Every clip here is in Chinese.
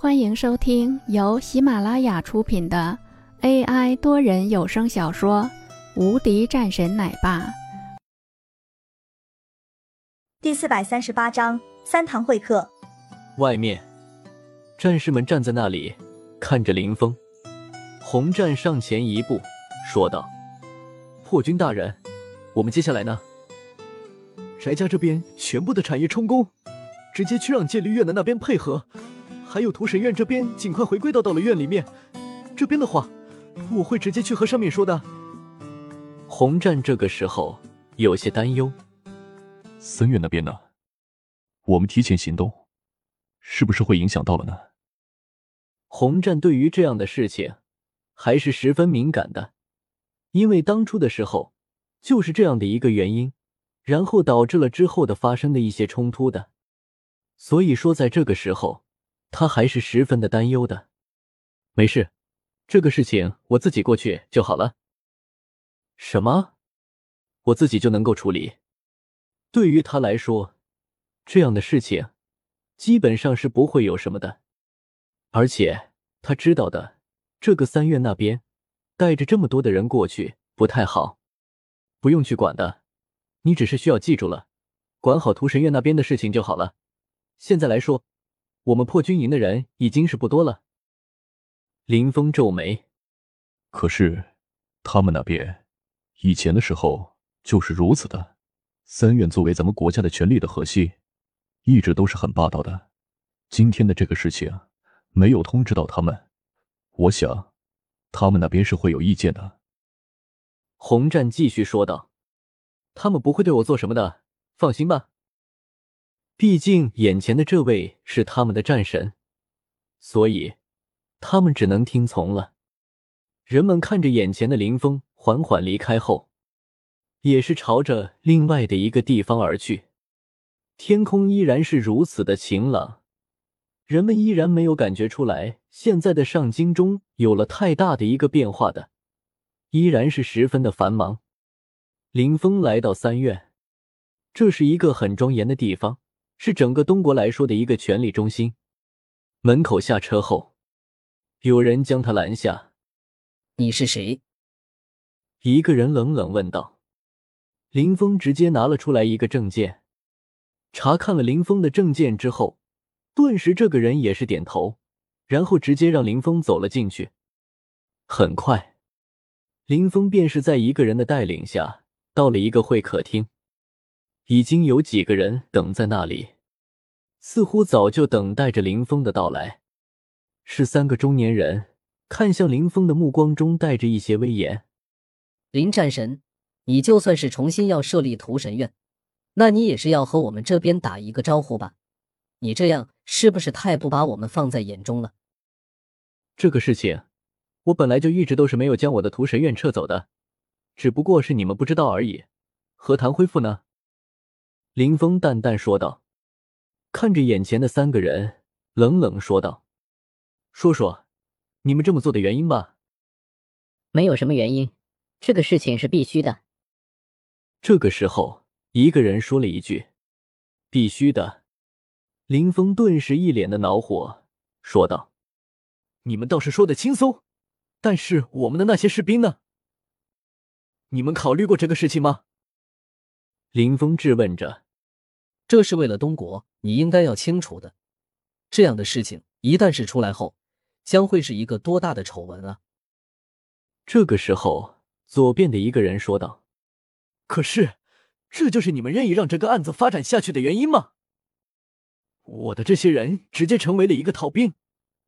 欢迎收听由喜马拉雅出品的 AI 多人有声小说《无敌战神奶爸》第四百三十八章三堂会客。外面，战士们站在那里看着林峰。红战上前一步说道：“破军大人，我们接下来呢？翟家这边全部的产业充公，直接去让戒律院的那边配合。”还有屠神院这边尽快回归到到了院里面，这边的话，我会直接去和上面说的。红战这个时候有些担忧，森院那边呢？我们提前行动，是不是会影响到了呢？红战对于这样的事情还是十分敏感的，因为当初的时候就是这样的一个原因，然后导致了之后的发生的一些冲突的，所以说在这个时候。他还是十分的担忧的，没事，这个事情我自己过去就好了。什么？我自己就能够处理？对于他来说，这样的事情基本上是不会有什么的。而且他知道的，这个三院那边带着这么多的人过去不太好，不用去管的。你只是需要记住了，管好屠神院那边的事情就好了。现在来说。我们破军营的人已经是不多了。林峰皱眉，可是他们那边以前的时候就是如此的。三院作为咱们国家的权力的核心，一直都是很霸道的。今天的这个事情没有通知到他们，我想他们那边是会有意见的。洪战继续说道：“他们不会对我做什么的，放心吧。”毕竟，眼前的这位是他们的战神，所以他们只能听从了。人们看着眼前的林峰缓缓离开后，也是朝着另外的一个地方而去。天空依然是如此的晴朗，人们依然没有感觉出来现在的上京中有了太大的一个变化的，依然是十分的繁忙。林峰来到三院，这是一个很庄严的地方。是整个东国来说的一个权力中心。门口下车后，有人将他拦下。你是谁？一个人冷冷问道。林峰直接拿了出来一个证件，查看了林峰的证件之后，顿时这个人也是点头，然后直接让林峰走了进去。很快，林峰便是在一个人的带领下到了一个会客厅。已经有几个人等在那里，似乎早就等待着林峰的到来。是三个中年人，看向林峰的目光中带着一些威严。林战神，你就算是重新要设立屠神院，那你也是要和我们这边打一个招呼吧？你这样是不是太不把我们放在眼中了？这个事情，我本来就一直都是没有将我的屠神院撤走的，只不过是你们不知道而已。何谈恢复呢？林峰淡淡说道，看着眼前的三个人，冷冷说道：“说说，你们这么做的原因吧。”没有什么原因，这个事情是必须的。这个时候，一个人说了一句：“必须的。”林峰顿时一脸的恼火，说道：“你们倒是说的轻松，但是我们的那些士兵呢？你们考虑过这个事情吗？”林峰质问着。这是为了东国，你应该要清楚的。这样的事情一旦是出来后，将会是一个多大的丑闻啊！这个时候，左边的一个人说道：“可是，这就是你们愿意让这个案子发展下去的原因吗？我的这些人直接成为了一个逃兵，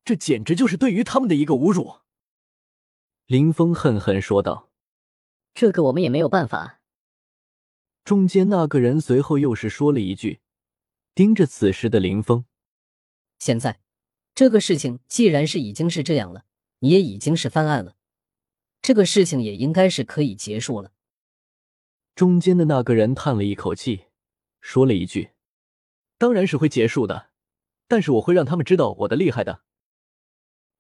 这简直就是对于他们的一个侮辱。”林峰恨恨说道：“这个我们也没有办法。”中间那个人随后又是说了一句，盯着此时的林峰。现在，这个事情既然是已经是这样了，你也已经是翻案了，这个事情也应该是可以结束了。中间的那个人叹了一口气，说了一句：“当然是会结束的，但是我会让他们知道我的厉害的。”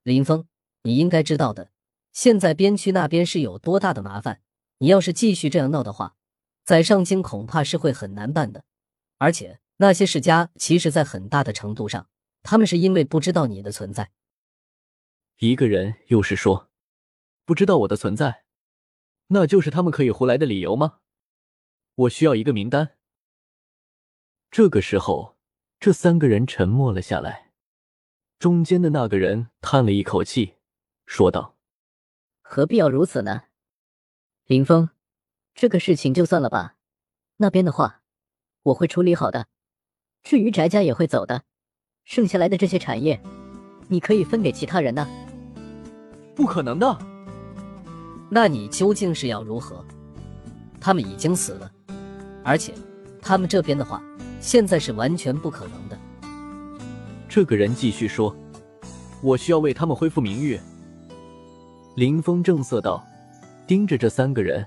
林峰，你应该知道的，现在边区那边是有多大的麻烦，你要是继续这样闹的话。在上京恐怕是会很难办的，而且那些世家其实，在很大的程度上他们是因为不知道你的存在。一个人又是说：“不知道我的存在，那就是他们可以胡来的理由吗？”我需要一个名单。这个时候，这三个人沉默了下来。中间的那个人叹了一口气，说道：“何必要如此呢？林峰，这个事情就算了吧。那边的话，我会处理好的。至于翟家也会走的，剩下来的这些产业，你可以分给其他人的。”不可能的。那你究竟是要如何？他们已经死了，而且他们这边的话，现在是完全不可能的。这个人继续说：“我需要为他们恢复名誉。”林峰正色道，盯着这三个人。